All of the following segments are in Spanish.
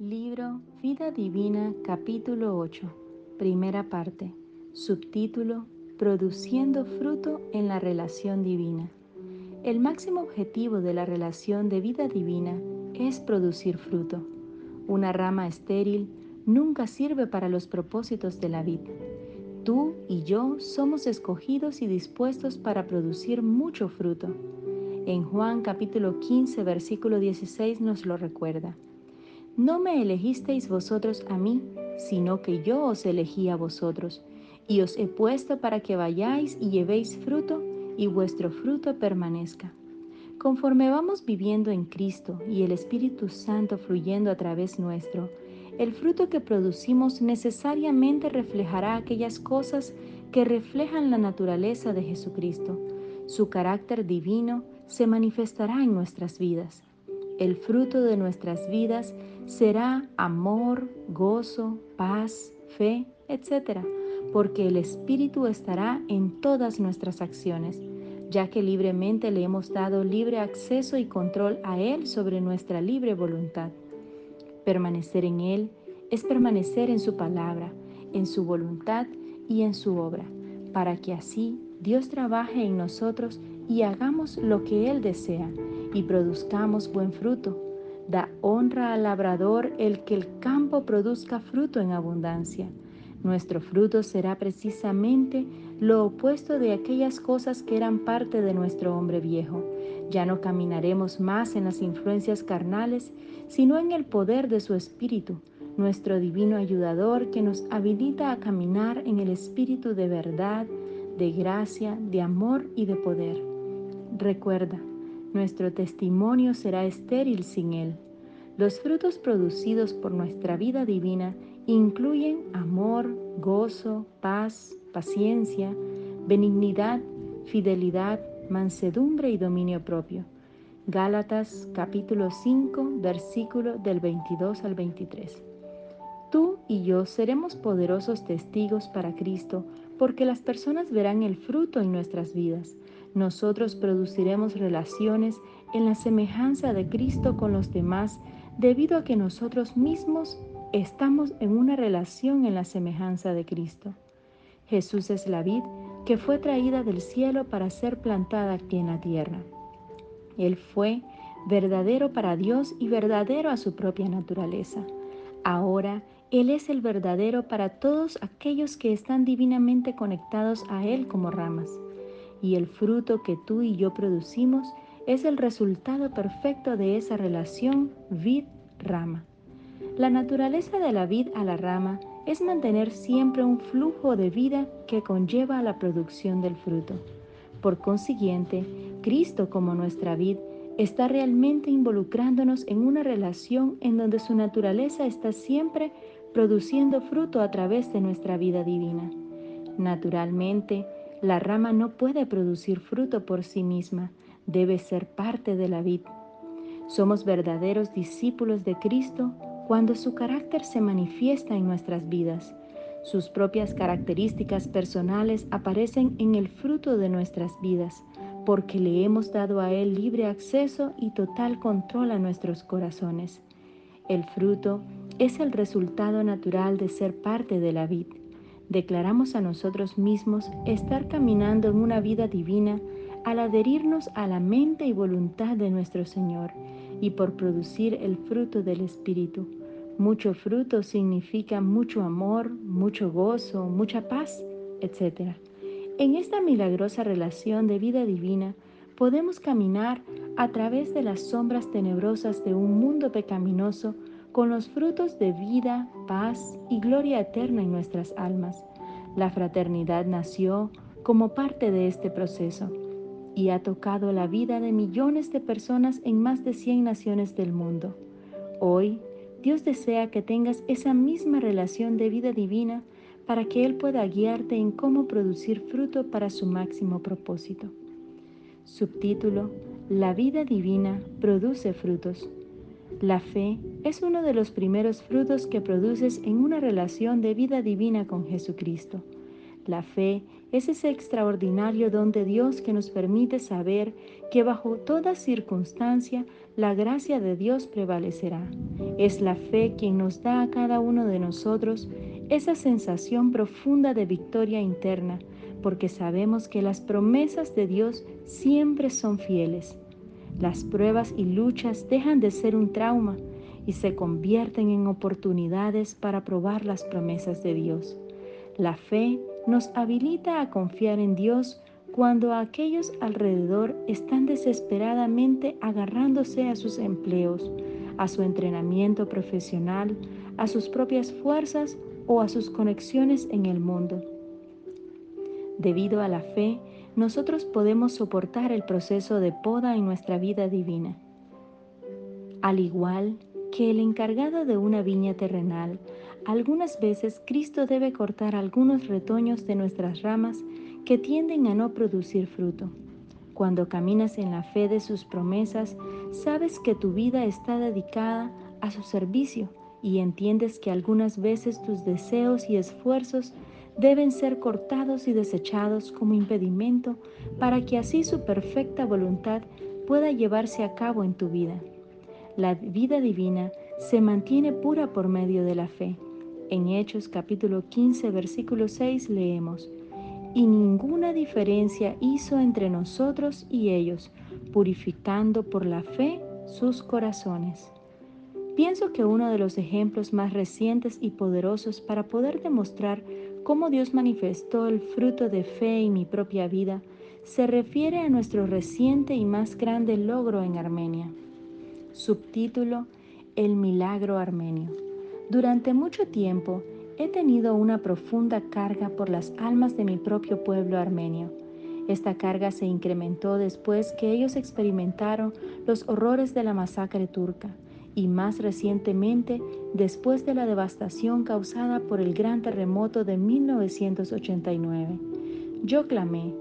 Libro Vida Divina capítulo 8 Primera parte Subtítulo Produciendo fruto en la relación divina El máximo objetivo de la relación de vida divina es producir fruto. Una rama estéril nunca sirve para los propósitos de la vida. Tú y yo somos escogidos y dispuestos para producir mucho fruto. En Juan capítulo 15 versículo 16 nos lo recuerda. No me elegisteis vosotros a mí, sino que yo os elegí a vosotros, y os he puesto para que vayáis y llevéis fruto, y vuestro fruto permanezca. Conforme vamos viviendo en Cristo y el Espíritu Santo fluyendo a través nuestro, el fruto que producimos necesariamente reflejará aquellas cosas que reflejan la naturaleza de Jesucristo. Su carácter divino se manifestará en nuestras vidas. El fruto de nuestras vidas será amor, gozo, paz, fe, etc., porque el Espíritu estará en todas nuestras acciones, ya que libremente le hemos dado libre acceso y control a Él sobre nuestra libre voluntad. Permanecer en Él es permanecer en su palabra, en su voluntad y en su obra, para que así Dios trabaje en nosotros y hagamos lo que Él desea y produzcamos buen fruto Da honra al labrador el que el campo produzca fruto en abundancia. Nuestro fruto será precisamente lo opuesto de aquellas cosas que eran parte de nuestro hombre viejo. Ya no caminaremos más en las influencias carnales, sino en el poder de su Espíritu, nuestro divino ayudador que nos habilita a caminar en el Espíritu de verdad, de gracia, de amor y de poder. Recuerda, nuestro testimonio será estéril sin Él. Los frutos producidos por nuestra vida divina incluyen amor, gozo, paz, paciencia, benignidad, fidelidad, mansedumbre y dominio propio. Gálatas capítulo 5 versículo del 22 al 23. Tú y yo seremos poderosos testigos para Cristo porque las personas verán el fruto en nuestras vidas nosotros produciremos relaciones en la semejanza de Cristo con los demás debido a que nosotros mismos estamos en una relación en la semejanza de Cristo. Jesús es la vid que fue traída del cielo para ser plantada aquí en la tierra. Él fue verdadero para Dios y verdadero a su propia naturaleza. Ahora Él es el verdadero para todos aquellos que están divinamente conectados a Él como ramas y el fruto que tú y yo producimos es el resultado perfecto de esa relación vid-rama. La naturaleza de la vid a la rama es mantener siempre un flujo de vida que conlleva a la producción del fruto. Por consiguiente, Cristo como nuestra vid está realmente involucrándonos en una relación en donde su naturaleza está siempre produciendo fruto a través de nuestra vida divina. Naturalmente, la rama no puede producir fruto por sí misma, debe ser parte de la vid. Somos verdaderos discípulos de Cristo cuando su carácter se manifiesta en nuestras vidas. Sus propias características personales aparecen en el fruto de nuestras vidas, porque le hemos dado a Él libre acceso y total control a nuestros corazones. El fruto es el resultado natural de ser parte de la vid declaramos a nosotros mismos estar caminando en una vida divina al adherirnos a la mente y voluntad de nuestro Señor y por producir el fruto del Espíritu. Mucho fruto significa mucho amor, mucho gozo, mucha paz, etc. En esta milagrosa relación de vida divina podemos caminar a través de las sombras tenebrosas de un mundo pecaminoso con los frutos de vida, paz y gloria eterna en nuestras almas. La fraternidad nació como parte de este proceso y ha tocado la vida de millones de personas en más de 100 naciones del mundo. Hoy, Dios desea que tengas esa misma relación de vida divina para que Él pueda guiarte en cómo producir fruto para su máximo propósito. Subtítulo, La vida divina produce frutos. La fe es uno de los primeros frutos que produces en una relación de vida divina con Jesucristo. La fe es ese extraordinario don de Dios que nos permite saber que bajo toda circunstancia la gracia de Dios prevalecerá. Es la fe quien nos da a cada uno de nosotros esa sensación profunda de victoria interna, porque sabemos que las promesas de Dios siempre son fieles. Las pruebas y luchas dejan de ser un trauma y se convierten en oportunidades para probar las promesas de Dios. La fe nos habilita a confiar en Dios cuando aquellos alrededor están desesperadamente agarrándose a sus empleos, a su entrenamiento profesional, a sus propias fuerzas o a sus conexiones en el mundo. Debido a la fe, nosotros podemos soportar el proceso de poda en nuestra vida divina. Al igual que el encargado de una viña terrenal, algunas veces Cristo debe cortar algunos retoños de nuestras ramas que tienden a no producir fruto. Cuando caminas en la fe de sus promesas, sabes que tu vida está dedicada a su servicio y entiendes que algunas veces tus deseos y esfuerzos deben ser cortados y desechados como impedimento para que así su perfecta voluntad pueda llevarse a cabo en tu vida. La vida divina se mantiene pura por medio de la fe. En Hechos capítulo 15 versículo 6 leemos, y ninguna diferencia hizo entre nosotros y ellos, purificando por la fe sus corazones. Pienso que uno de los ejemplos más recientes y poderosos para poder demostrar cómo Dios manifestó el fruto de fe en mi propia vida se refiere a nuestro reciente y más grande logro en Armenia. Subtítulo El milagro armenio. Durante mucho tiempo he tenido una profunda carga por las almas de mi propio pueblo armenio. Esta carga se incrementó después que ellos experimentaron los horrores de la masacre turca y más recientemente después de la devastación causada por el gran terremoto de 1989. Yo clamé,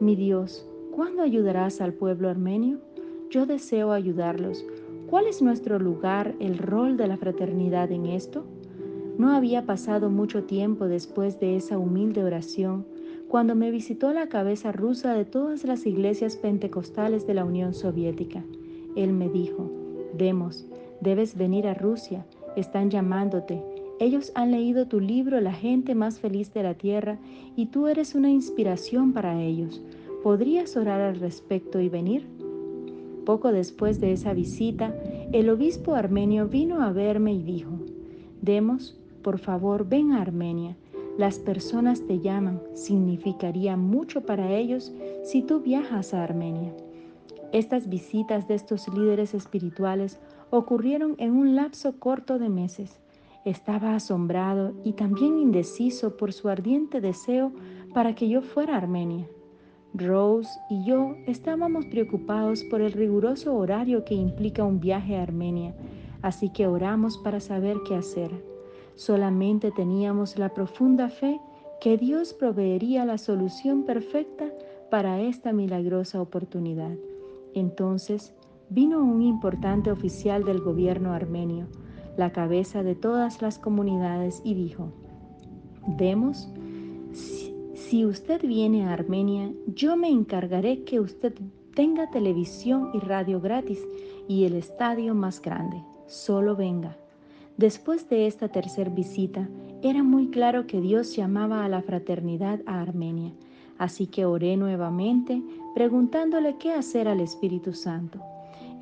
mi Dios, ¿cuándo ayudarás al pueblo armenio? Yo deseo ayudarlos. ¿Cuál es nuestro lugar, el rol de la fraternidad en esto? No había pasado mucho tiempo después de esa humilde oración cuando me visitó la cabeza rusa de todas las iglesias pentecostales de la Unión Soviética. Él me dijo, Demos, Debes venir a Rusia, están llamándote. Ellos han leído tu libro La gente más feliz de la tierra y tú eres una inspiración para ellos. ¿Podrías orar al respecto y venir? Poco después de esa visita, el obispo armenio vino a verme y dijo, Demos, por favor, ven a Armenia. Las personas te llaman. Significaría mucho para ellos si tú viajas a Armenia. Estas visitas de estos líderes espirituales ocurrieron en un lapso corto de meses. Estaba asombrado y también indeciso por su ardiente deseo para que yo fuera a Armenia. Rose y yo estábamos preocupados por el riguroso horario que implica un viaje a Armenia, así que oramos para saber qué hacer. Solamente teníamos la profunda fe que Dios proveería la solución perfecta para esta milagrosa oportunidad. Entonces vino un importante oficial del gobierno armenio, la cabeza de todas las comunidades, y dijo, Demos, si usted viene a Armenia, yo me encargaré que usted tenga televisión y radio gratis y el estadio más grande. Solo venga. Después de esta tercera visita, era muy claro que Dios llamaba a la fraternidad a Armenia, así que oré nuevamente preguntándole qué hacer al Espíritu Santo.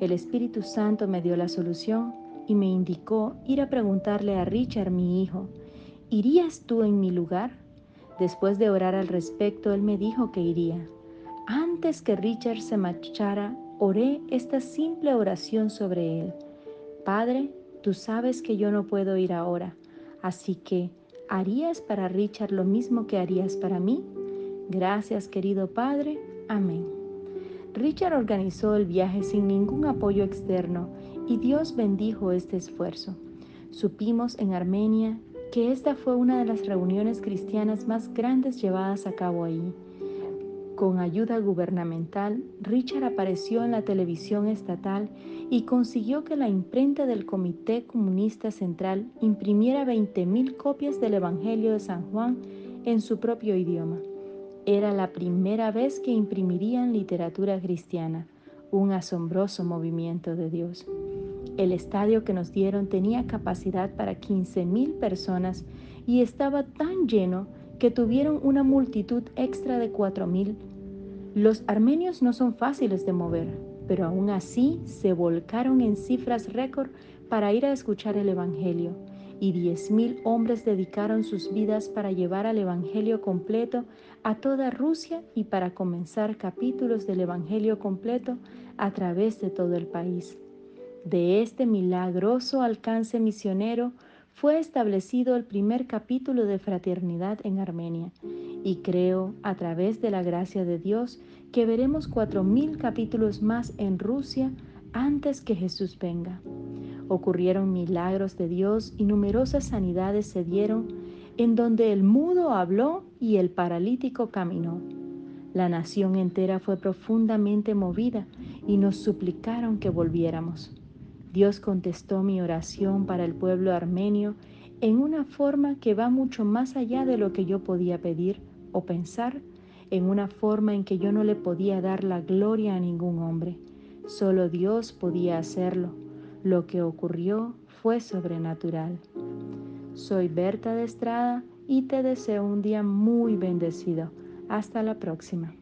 El Espíritu Santo me dio la solución y me indicó ir a preguntarle a Richard, mi hijo, ¿irías tú en mi lugar? Después de orar al respecto, él me dijo que iría. Antes que Richard se marchara, oré esta simple oración sobre él. Padre, tú sabes que yo no puedo ir ahora, así que, ¿harías para Richard lo mismo que harías para mí? Gracias, querido Padre. Amén. Richard organizó el viaje sin ningún apoyo externo y Dios bendijo este esfuerzo. Supimos en Armenia que esta fue una de las reuniones cristianas más grandes llevadas a cabo allí. Con ayuda gubernamental, Richard apareció en la televisión estatal y consiguió que la imprenta del Comité Comunista Central imprimiera 20.000 copias del Evangelio de San Juan en su propio idioma. Era la primera vez que imprimirían literatura cristiana, un asombroso movimiento de Dios. El estadio que nos dieron tenía capacidad para 15.000 personas y estaba tan lleno que tuvieron una multitud extra de 4.000. Los armenios no son fáciles de mover, pero aún así se volcaron en cifras récord para ir a escuchar el Evangelio, y 10.000 hombres dedicaron sus vidas para llevar al Evangelio completo a toda Rusia y para comenzar capítulos del Evangelio completo a través de todo el país. De este milagroso alcance misionero fue establecido el primer capítulo de fraternidad en Armenia y creo, a través de la gracia de Dios, que veremos cuatro mil capítulos más en Rusia antes que Jesús venga. Ocurrieron milagros de Dios y numerosas sanidades se dieron en donde el mudo habló y el paralítico caminó. La nación entera fue profundamente movida y nos suplicaron que volviéramos. Dios contestó mi oración para el pueblo armenio en una forma que va mucho más allá de lo que yo podía pedir o pensar, en una forma en que yo no le podía dar la gloria a ningún hombre. Solo Dios podía hacerlo. Lo que ocurrió fue sobrenatural. Soy Berta de Estrada y te deseo un día muy bendecido. Hasta la próxima.